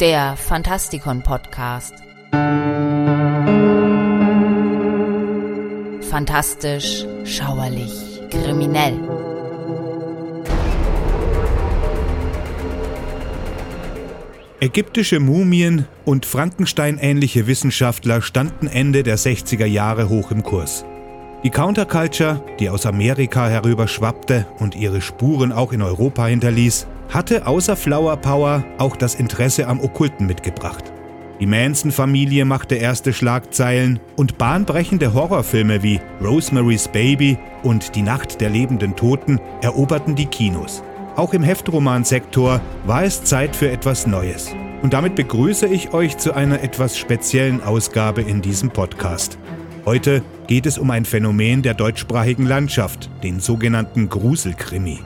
der Fantastikon Podcast. Fantastisch, schauerlich, kriminell. Ägyptische Mumien und Frankenstein-ähnliche Wissenschaftler standen Ende der 60er Jahre hoch im Kurs. Die Counterculture, die aus Amerika herüberschwappte und ihre Spuren auch in Europa hinterließ, hatte außer Flower Power auch das Interesse am Okkulten mitgebracht. Die Manson-Familie machte erste Schlagzeilen und bahnbrechende Horrorfilme wie Rosemary's Baby und Die Nacht der lebenden Toten eroberten die Kinos. Auch im Heftromansektor war es Zeit für etwas Neues. Und damit begrüße ich euch zu einer etwas speziellen Ausgabe in diesem Podcast. Heute geht es um ein Phänomen der deutschsprachigen Landschaft, den sogenannten Gruselkrimi.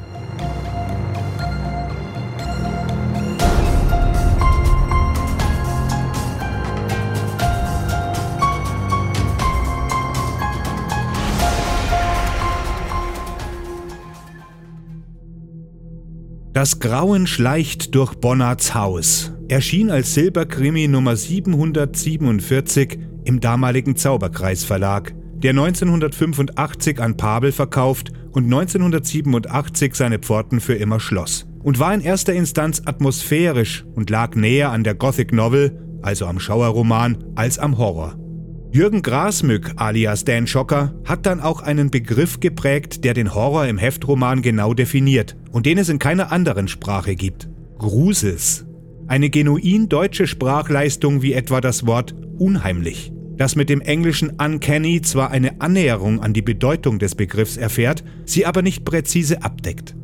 Das Grauen schleicht durch Bonnards Haus erschien als Silberkrimi Nummer 747 im damaligen Zauberkreis Verlag, der 1985 an Pabel verkauft und 1987 seine Pforten für immer schloss. Und war in erster Instanz atmosphärisch und lag näher an der Gothic Novel, also am Schauerroman, als am Horror. Jürgen Grasmück alias Dan Schocker hat dann auch einen Begriff geprägt, der den Horror im Heftroman genau definiert und den es in keiner anderen Sprache gibt. Grusels. Eine genuin deutsche Sprachleistung wie etwa das Wort unheimlich, das mit dem englischen uncanny zwar eine Annäherung an die Bedeutung des Begriffs erfährt, sie aber nicht präzise abdeckt.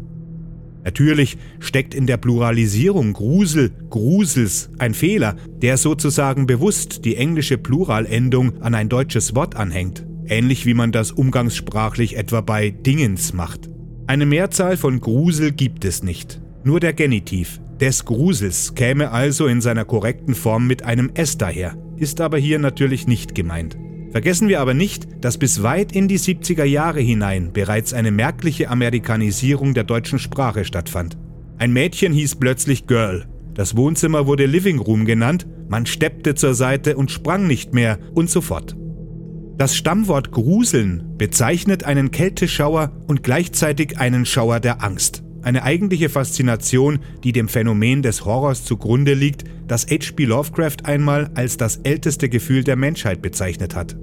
Natürlich steckt in der Pluralisierung Grusel, Grusels ein Fehler, der sozusagen bewusst die englische Pluralendung an ein deutsches Wort anhängt, ähnlich wie man das umgangssprachlich etwa bei Dingens macht. Eine Mehrzahl von Grusel gibt es nicht, nur der Genitiv des Grusels käme also in seiner korrekten Form mit einem S daher, ist aber hier natürlich nicht gemeint. Vergessen wir aber nicht, dass bis weit in die 70er Jahre hinein bereits eine merkliche Amerikanisierung der deutschen Sprache stattfand. Ein Mädchen hieß plötzlich Girl, das Wohnzimmer wurde Living Room genannt, man steppte zur Seite und sprang nicht mehr und so fort. Das Stammwort Gruseln bezeichnet einen Kälteschauer und gleichzeitig einen Schauer der Angst. Eine eigentliche Faszination, die dem Phänomen des Horrors zugrunde liegt, das H.P. Lovecraft einmal als das älteste Gefühl der Menschheit bezeichnet hat.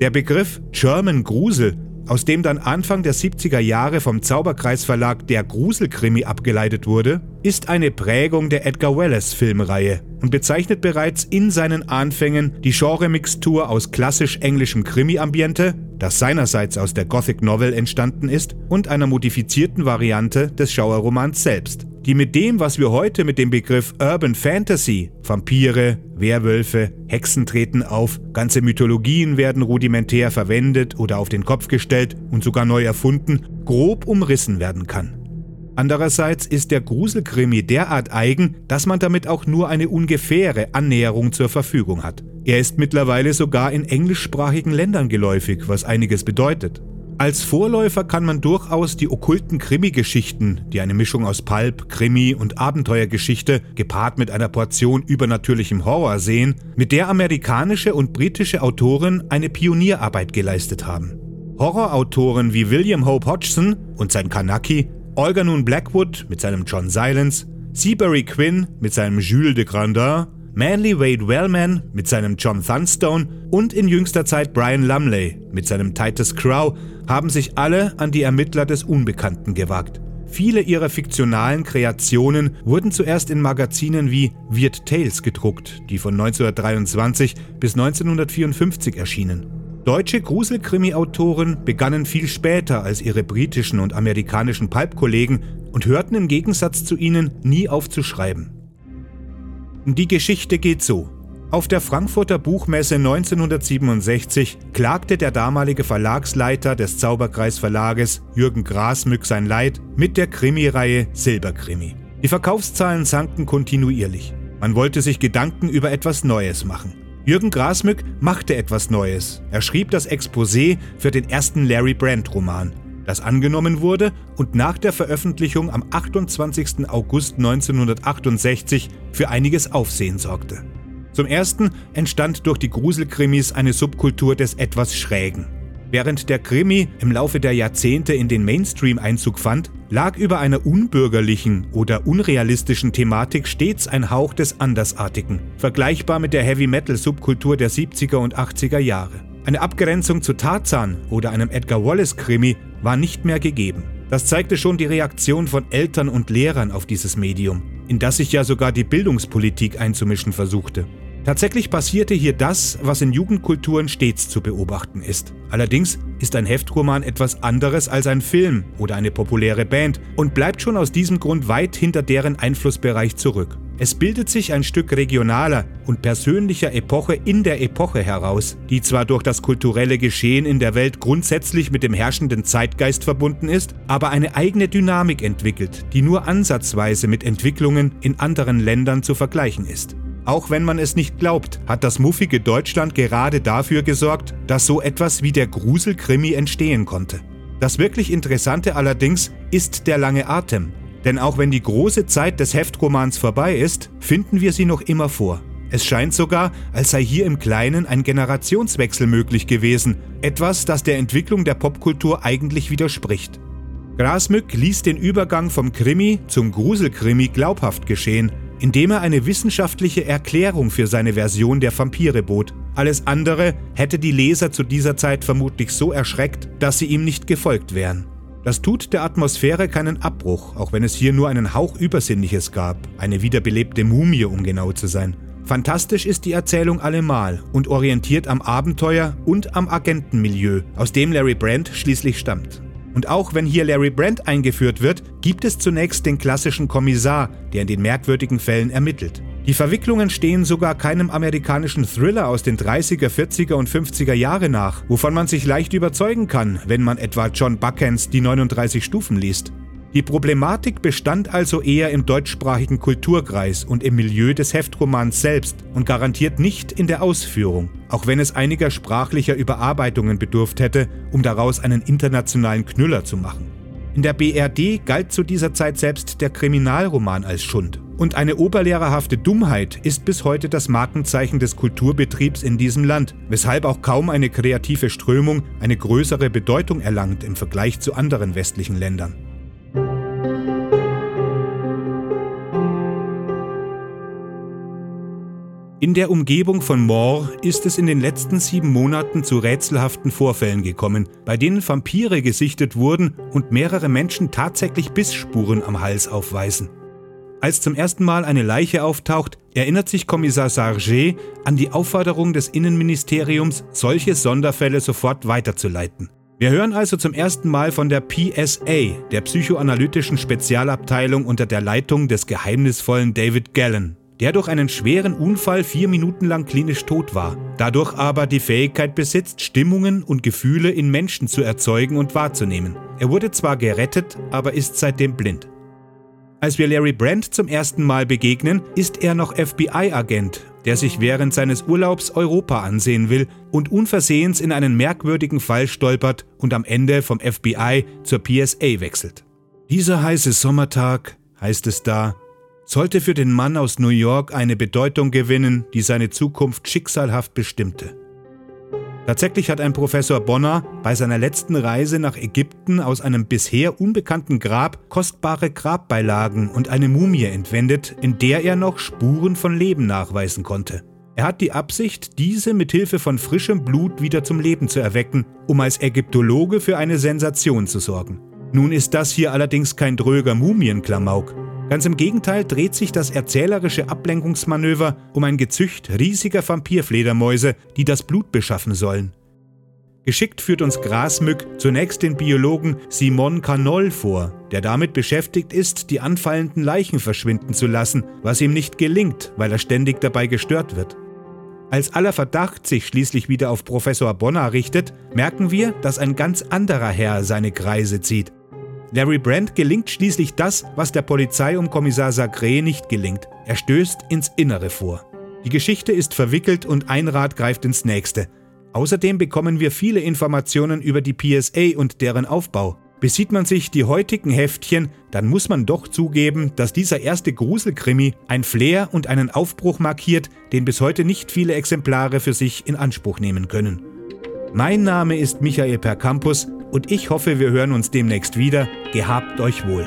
Der Begriff German Grusel, aus dem dann Anfang der 70er Jahre vom Zauberkreis Verlag der Gruselkrimi abgeleitet wurde, ist eine Prägung der Edgar Wallace Filmreihe und bezeichnet bereits in seinen Anfängen die Genre-Mixtur aus klassisch englischem Krimi-Ambiente, das seinerseits aus der Gothic Novel entstanden ist, und einer modifizierten Variante des Schauerromans selbst die mit dem, was wir heute mit dem Begriff Urban Fantasy, Vampire, Werwölfe, Hexen treten auf, ganze Mythologien werden rudimentär verwendet oder auf den Kopf gestellt und sogar neu erfunden, grob umrissen werden kann. Andererseits ist der Gruselkrimi derart eigen, dass man damit auch nur eine ungefähre Annäherung zur Verfügung hat. Er ist mittlerweile sogar in englischsprachigen Ländern geläufig, was einiges bedeutet. Als Vorläufer kann man durchaus die okkulten Krimi-Geschichten, die eine Mischung aus Pulp, Krimi und Abenteuergeschichte gepaart mit einer Portion übernatürlichem Horror sehen, mit der amerikanische und britische Autoren eine Pionierarbeit geleistet haben. Horrorautoren wie William Hope Hodgson und sein Kanaki, Olga Nun Blackwood mit seinem John Silence, Seabury Quinn mit seinem Jules de Grandin Manly Wade Wellman mit seinem John Thunstone und in jüngster Zeit Brian Lumley mit seinem Titus Crow haben sich alle an die Ermittler des Unbekannten gewagt. Viele ihrer fiktionalen Kreationen wurden zuerst in Magazinen wie Weird Tales gedruckt, die von 1923 bis 1954 erschienen. Deutsche Gruselkrimi-Autoren begannen viel später als ihre britischen und amerikanischen Pulp-Kollegen und hörten im Gegensatz zu ihnen nie auf zu schreiben. Die Geschichte geht so. Auf der Frankfurter Buchmesse 1967 klagte der damalige Verlagsleiter des Zauberkreis Verlages Jürgen Grasmück sein Leid mit der Krimireihe Silberkrimi. Die Verkaufszahlen sanken kontinuierlich. Man wollte sich Gedanken über etwas Neues machen. Jürgen Grasmück machte etwas Neues. Er schrieb das Exposé für den ersten Larry Brand Roman. Das angenommen wurde und nach der Veröffentlichung am 28. August 1968 für einiges Aufsehen sorgte. Zum ersten entstand durch die Gruselkrimis eine Subkultur des etwas Schrägen. Während der Krimi im Laufe der Jahrzehnte in den Mainstream Einzug fand, lag über einer unbürgerlichen oder unrealistischen Thematik stets ein Hauch des Andersartigen, vergleichbar mit der Heavy-Metal-Subkultur der 70er und 80er Jahre. Eine Abgrenzung zu Tarzan oder einem Edgar Wallace-Krimi war nicht mehr gegeben. Das zeigte schon die Reaktion von Eltern und Lehrern auf dieses Medium, in das sich ja sogar die Bildungspolitik einzumischen versuchte. Tatsächlich passierte hier das, was in Jugendkulturen stets zu beobachten ist. Allerdings ist ein Heftroman etwas anderes als ein Film oder eine populäre Band und bleibt schon aus diesem Grund weit hinter deren Einflussbereich zurück. Es bildet sich ein Stück regionaler und persönlicher Epoche in der Epoche heraus, die zwar durch das kulturelle Geschehen in der Welt grundsätzlich mit dem herrschenden Zeitgeist verbunden ist, aber eine eigene Dynamik entwickelt, die nur ansatzweise mit Entwicklungen in anderen Ländern zu vergleichen ist. Auch wenn man es nicht glaubt, hat das muffige Deutschland gerade dafür gesorgt, dass so etwas wie der Gruselkrimi entstehen konnte. Das wirklich Interessante allerdings ist der lange Atem. Denn auch wenn die große Zeit des Heftromans vorbei ist, finden wir sie noch immer vor. Es scheint sogar, als sei hier im Kleinen ein Generationswechsel möglich gewesen, etwas, das der Entwicklung der Popkultur eigentlich widerspricht. Grasmück ließ den Übergang vom Krimi zum Gruselkrimi glaubhaft geschehen indem er eine wissenschaftliche Erklärung für seine Version der Vampire bot. Alles andere hätte die Leser zu dieser Zeit vermutlich so erschreckt, dass sie ihm nicht gefolgt wären. Das tut der Atmosphäre keinen Abbruch, auch wenn es hier nur einen Hauch Übersinnliches gab, eine wiederbelebte Mumie, um genau zu sein. Fantastisch ist die Erzählung allemal und orientiert am Abenteuer und am Agentenmilieu, aus dem Larry Brand schließlich stammt. Und auch wenn hier Larry Brand eingeführt wird, gibt es zunächst den klassischen Kommissar, der in den merkwürdigen Fällen ermittelt. Die Verwicklungen stehen sogar keinem amerikanischen Thriller aus den 30er, 40er und 50er Jahre nach, wovon man sich leicht überzeugen kann, wenn man etwa John Buckens Die 39 Stufen liest. Die Problematik bestand also eher im deutschsprachigen Kulturkreis und im Milieu des Heftromans selbst und garantiert nicht in der Ausführung, auch wenn es einiger sprachlicher Überarbeitungen bedurft hätte, um daraus einen internationalen Knüller zu machen. In der BRD galt zu dieser Zeit selbst der Kriminalroman als Schund. Und eine oberlehrerhafte Dummheit ist bis heute das Markenzeichen des Kulturbetriebs in diesem Land, weshalb auch kaum eine kreative Strömung eine größere Bedeutung erlangt im Vergleich zu anderen westlichen Ländern. In der Umgebung von Moor ist es in den letzten sieben Monaten zu rätselhaften Vorfällen gekommen, bei denen Vampire gesichtet wurden und mehrere Menschen tatsächlich Bissspuren am Hals aufweisen. Als zum ersten Mal eine Leiche auftaucht, erinnert sich Kommissar Sarget an die Aufforderung des Innenministeriums, solche Sonderfälle sofort weiterzuleiten. Wir hören also zum ersten Mal von der PSA, der psychoanalytischen Spezialabteilung unter der Leitung des geheimnisvollen David Gallen der durch einen schweren Unfall vier Minuten lang klinisch tot war, dadurch aber die Fähigkeit besitzt, Stimmungen und Gefühle in Menschen zu erzeugen und wahrzunehmen. Er wurde zwar gerettet, aber ist seitdem blind. Als wir Larry Brand zum ersten Mal begegnen, ist er noch FBI-Agent, der sich während seines Urlaubs Europa ansehen will und unversehens in einen merkwürdigen Fall stolpert und am Ende vom FBI zur PSA wechselt. Dieser heiße Sommertag, heißt es da, sollte für den Mann aus New York eine Bedeutung gewinnen, die seine Zukunft schicksalhaft bestimmte. Tatsächlich hat ein Professor Bonner bei seiner letzten Reise nach Ägypten aus einem bisher unbekannten Grab kostbare Grabbeilagen und eine Mumie entwendet, in der er noch Spuren von Leben nachweisen konnte. Er hat die Absicht, diese mit Hilfe von frischem Blut wieder zum Leben zu erwecken, um als Ägyptologe für eine Sensation zu sorgen. Nun ist das hier allerdings kein dröger Mumienklamauk. Ganz im Gegenteil dreht sich das erzählerische Ablenkungsmanöver um ein Gezücht riesiger Vampirfledermäuse, die das Blut beschaffen sollen. Geschickt führt uns Grasmück zunächst den Biologen Simon Canol vor, der damit beschäftigt ist, die anfallenden Leichen verschwinden zu lassen, was ihm nicht gelingt, weil er ständig dabei gestört wird. Als aller Verdacht sich schließlich wieder auf Professor Bonner richtet, merken wir, dass ein ganz anderer Herr seine Kreise zieht. Larry Brandt gelingt schließlich das, was der Polizei um Kommissar Sagre nicht gelingt. Er stößt ins Innere vor. Die Geschichte ist verwickelt und ein Rad greift ins nächste. Außerdem bekommen wir viele Informationen über die PSA und deren Aufbau. Besieht man sich die heutigen Heftchen, dann muss man doch zugeben, dass dieser erste Gruselkrimi ein Flair und einen Aufbruch markiert, den bis heute nicht viele Exemplare für sich in Anspruch nehmen können. Mein Name ist Michael Percampus und ich hoffe, wir hören uns demnächst wieder. Gehabt euch wohl.